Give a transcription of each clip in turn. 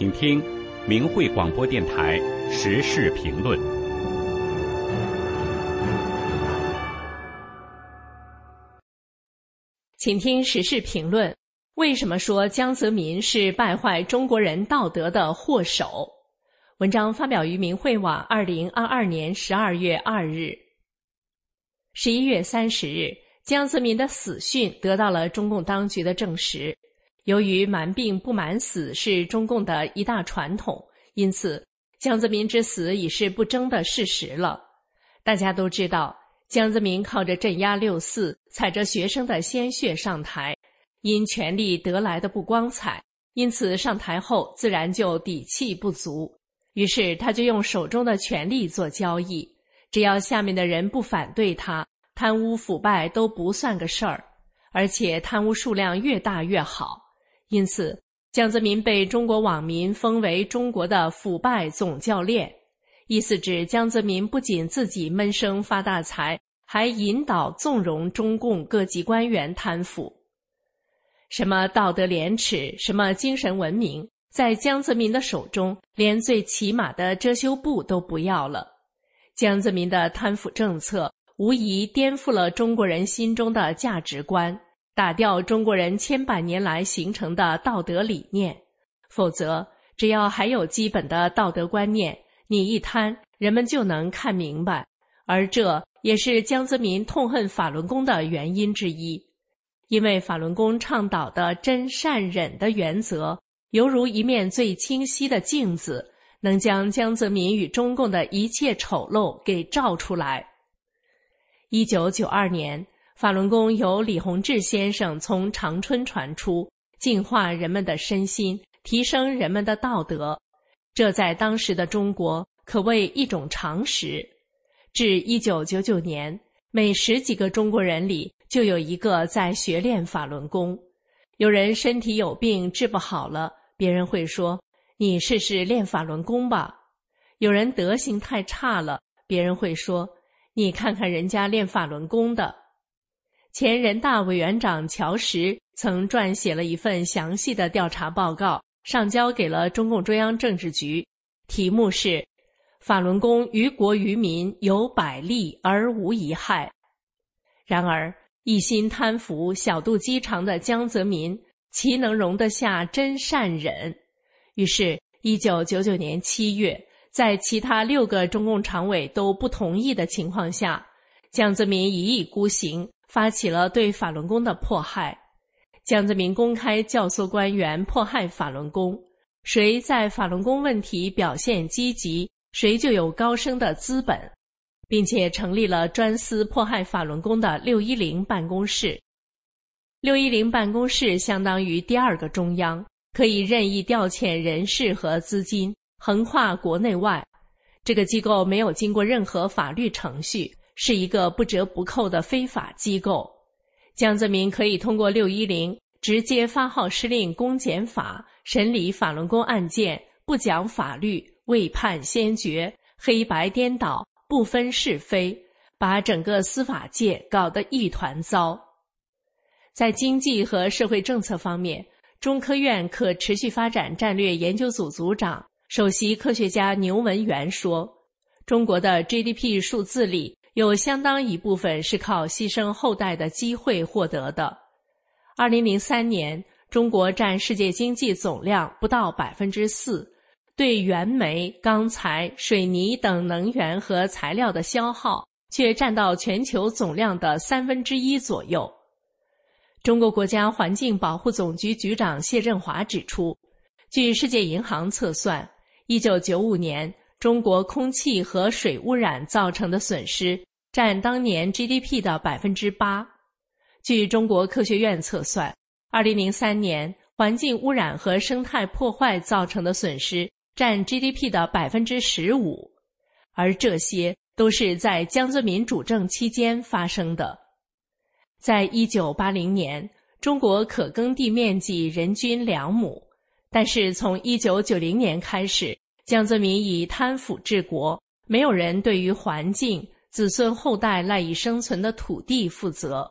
请听明慧广播电台时事评论。请听时事评论：为什么说江泽民是败坏中国人道德的祸首？文章发表于明慧网，二零二二年十二月二日。十一月三十日，江泽民的死讯得到了中共当局的证实。由于瞒病不瞒死是中共的一大传统，因此江泽民之死已是不争的事实了。大家都知道，江泽民靠着镇压六四，踩着学生的鲜血上台，因权力得来的不光彩，因此上台后自然就底气不足。于是他就用手中的权力做交易，只要下面的人不反对他，贪污腐败都不算个事儿，而且贪污数量越大越好。因此，江泽民被中国网民封为中国的腐败总教练，意思指江泽民不仅自己闷声发大财，还引导纵容中共各级官员贪腐。什么道德廉耻，什么精神文明，在江泽民的手中，连最起码的遮羞布都不要了。江泽民的贪腐政策，无疑颠覆了中国人心中的价值观。打掉中国人千百年来形成的道德理念，否则，只要还有基本的道德观念，你一贪，人们就能看明白。而这也是江泽民痛恨法轮功的原因之一，因为法轮功倡导的真善忍的原则，犹如一面最清晰的镜子，能将江泽民与中共的一切丑陋给照出来。一九九二年。法轮功由李洪志先生从长春传出，净化人们的身心，提升人们的道德，这在当时的中国可谓一种常识。至一九九九年，每十几个中国人里就有一个在学练法轮功。有人身体有病治不好了，别人会说：“你试试练法轮功吧。”有人德行太差了，别人会说：“你看看人家练法轮功的。”前人大委员长乔石曾撰写了一份详细的调查报告，上交给了中共中央政治局，题目是“法轮功于国于民有百利而无一害”。然而，一心贪腐、小肚鸡肠的江泽民，岂能容得下真善忍？于是，一九九九年七月，在其他六个中共常委都不同意的情况下，江泽民一意孤行。发起了对法轮功的迫害，江泽民公开教唆官员迫害法轮功。谁在法轮功问题表现积极，谁就有高升的资本，并且成立了专司迫害法轮功的六一零办公室。六一零办公室相当于第二个中央，可以任意调遣人事和资金，横跨国内外。这个机构没有经过任何法律程序。是一个不折不扣的非法机构，江泽民可以通过六一零直接发号施令公检法审理法轮功案件，不讲法律，未判先决，黑白颠倒，不分是非，把整个司法界搞得一团糟。在经济和社会政策方面，中科院可持续发展战略研究组组长、首席科学家牛文元说：“中国的 GDP 数字里。”有相当一部分是靠牺牲后代的机会获得的。二零零三年，中国占世界经济总量不到百分之四，对原煤、钢材、水泥等能源和材料的消耗却占到全球总量的三分之一左右。中国国家环境保护总局局长谢振华指出，据世界银行测算，一九九五年。中国空气和水污染造成的损失占当年 GDP 的百分之八。据中国科学院测算，二零零三年环境污染和生态破坏造成的损失占 GDP 的百分之十五，而这些都是在江泽民主政期间发生的。在一九八零年，中国可耕地面积人均两亩，但是从一九九零年开始。江泽民以贪腐治国，没有人对于环境、子孙后代赖以生存的土地负责。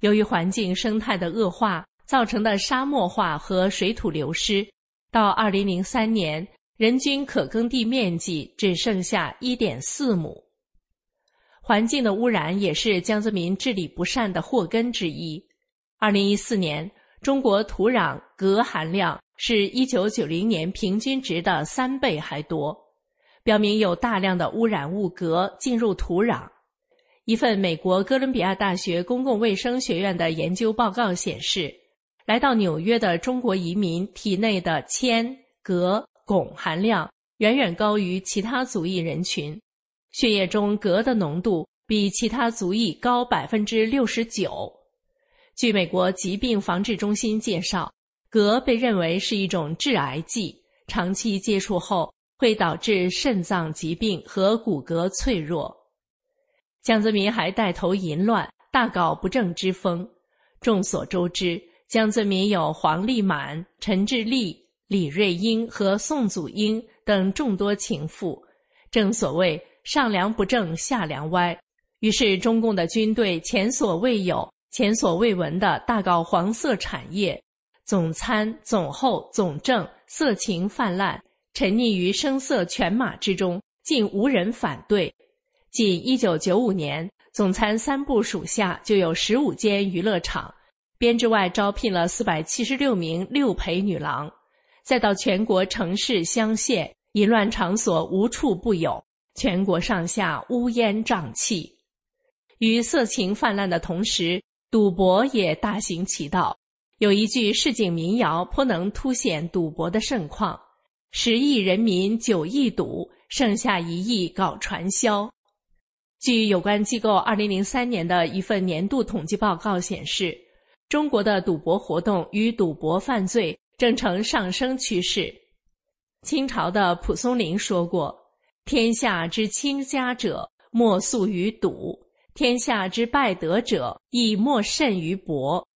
由于环境生态的恶化造成的沙漠化和水土流失，到二零零三年，人均可耕地面积只剩下一点四亩。环境的污染也是江泽民治理不善的祸根之一。二零一四年，中国土壤镉含量是一九九零年平均值的三倍还多，表明有大量的污染物镉进入土壤。一份美国哥伦比亚大学公共卫生学院的研究报告显示，来到纽约的中国移民体内的铅、镉、汞含量远远高于其他族裔人群，血液中镉的浓度比其他族裔高百分之六十九。据美国疾病防治中心介绍，镉被认为是一种致癌剂，长期接触后会导致肾脏疾病和骨骼脆弱。江泽民还带头淫乱，大搞不正之风。众所周知，江泽民有黄立满、陈志立、李瑞英和宋祖英等众多情妇。正所谓上梁不正下梁歪，于是中共的军队前所未有、前所未闻的大搞黄色产业，总参、总后、总政色情泛滥，沉溺于声色犬马之中，竟无人反对。仅一九九五年，总参三部属下就有十五间娱乐场，编制外招聘了四百七十六名六陪女郎，再到全国城市乡县，淫乱场所无处不有，全国上下乌烟瘴气。与色情泛滥的同时，赌博也大行其道。有一句市井民谣，颇能凸显赌博的盛况：十亿人民九亿赌，剩下一亿搞传销。据有关机构二零零三年的一份年度统计报告显示，中国的赌博活动与赌博犯罪正呈上升趋势。清朝的蒲松龄说过：“天下之倾家者，莫速于赌；天下之败德者，亦莫甚于博。”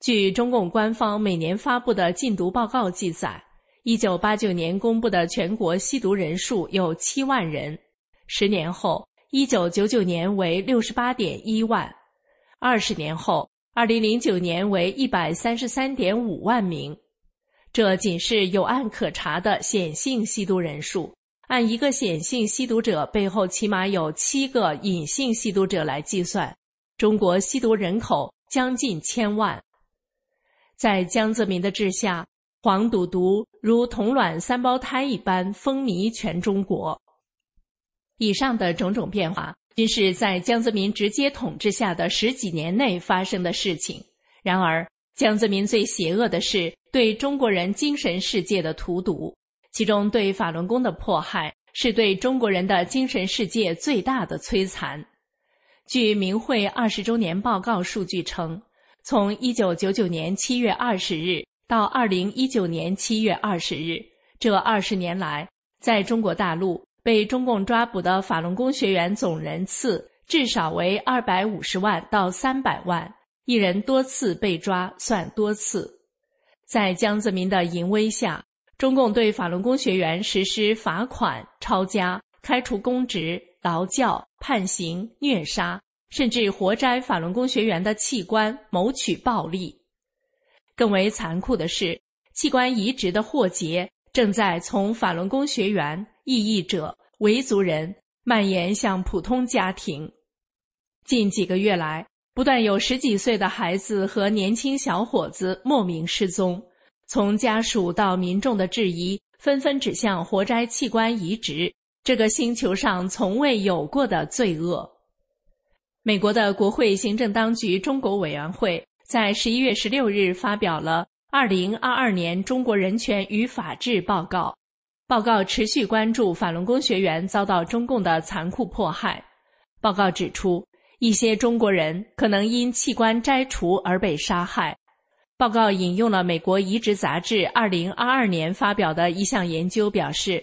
据中共官方每年发布的禁毒报告记载，一九八九年公布的全国吸毒人数有七万人，十年后。一九九九年为六十八点一万，二十年后，二零零九年为一百三十三点五万名。这仅是有案可查的显性吸毒人数，按一个显性吸毒者背后起码有七个隐性吸毒者来计算，中国吸毒人口将近千万。在江泽民的治下，黄赌毒如同卵三胞胎一般风靡全中国。以上的种种变化，均是在江泽民直接统治下的十几年内发生的事情。然而，江泽民最邪恶的是对中国人精神世界的荼毒，其中对法轮功的迫害，是对中国人的精神世界最大的摧残。据明会二十周年报告数据称，从一九九九年七月二十日到二零一九年七月二十日这二十年来，在中国大陆。被中共抓捕的法轮功学员总人次至少为二百五十万到三百万，一人多次被抓算多次。在江泽民的淫威下，中共对法轮功学员实施罚款、抄家、开除公职、劳教、判刑、虐杀，甚至活摘法轮功学员的器官，谋取暴利。更为残酷的是，器官移植的祸结正在从法轮功学员。异议者、维族人蔓延向普通家庭。近几个月来，不断有十几岁的孩子和年轻小伙子莫名失踪。从家属到民众的质疑，纷纷指向活摘器官移植这个星球上从未有过的罪恶。美国的国会行政当局中国委员会在十一月十六日发表了《二零二二年中国人权与法治报告》。报告持续关注法轮功学员遭到中共的残酷迫害。报告指出，一些中国人可能因器官摘除而被杀害。报告引用了美国移植杂志二零二二年发表的一项研究，表示，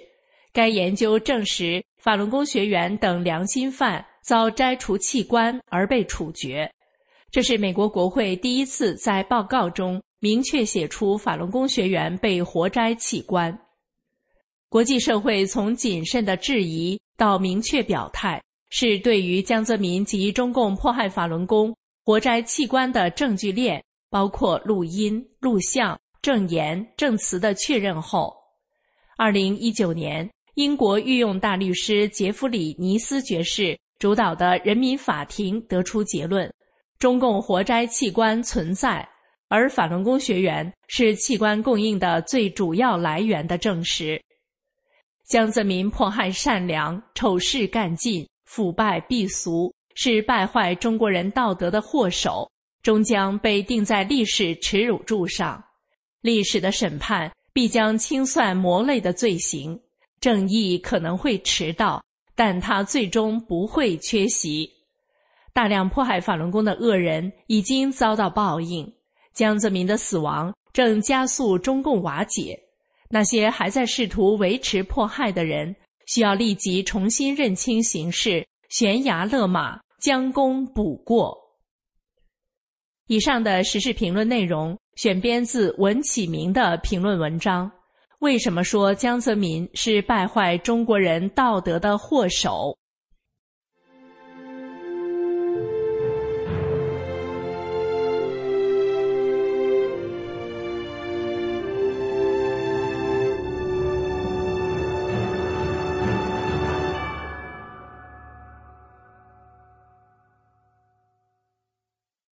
该研究证实法轮功学员等良心犯遭摘除器官而被处决。这是美国国会第一次在报告中明确写出法轮功学员被活摘器官。国际社会从谨慎的质疑到明确表态，是对于江泽民及中共迫害法轮功、活摘器官的证据链，包括录音、录像、证言、证词的确认后，二零一九年，英国御用大律师杰弗里·尼斯爵士主导的人民法庭得出结论：中共活摘器官存在，而法轮功学员是器官供应的最主要来源的证实。江泽民迫害善良、丑事干尽、腐败避俗，是败坏中国人道德的祸首，终将被钉在历史耻辱柱上。历史的审判必将清算魔类的罪行，正义可能会迟到，但他最终不会缺席。大量迫害法轮功的恶人已经遭到报应，江泽民的死亡正加速中共瓦解。那些还在试图维持迫害的人，需要立即重新认清形势，悬崖勒马，将功补过。以上的时事评论内容选编自文启明的评论文章。为什么说江泽民是败坏中国人道德的祸首？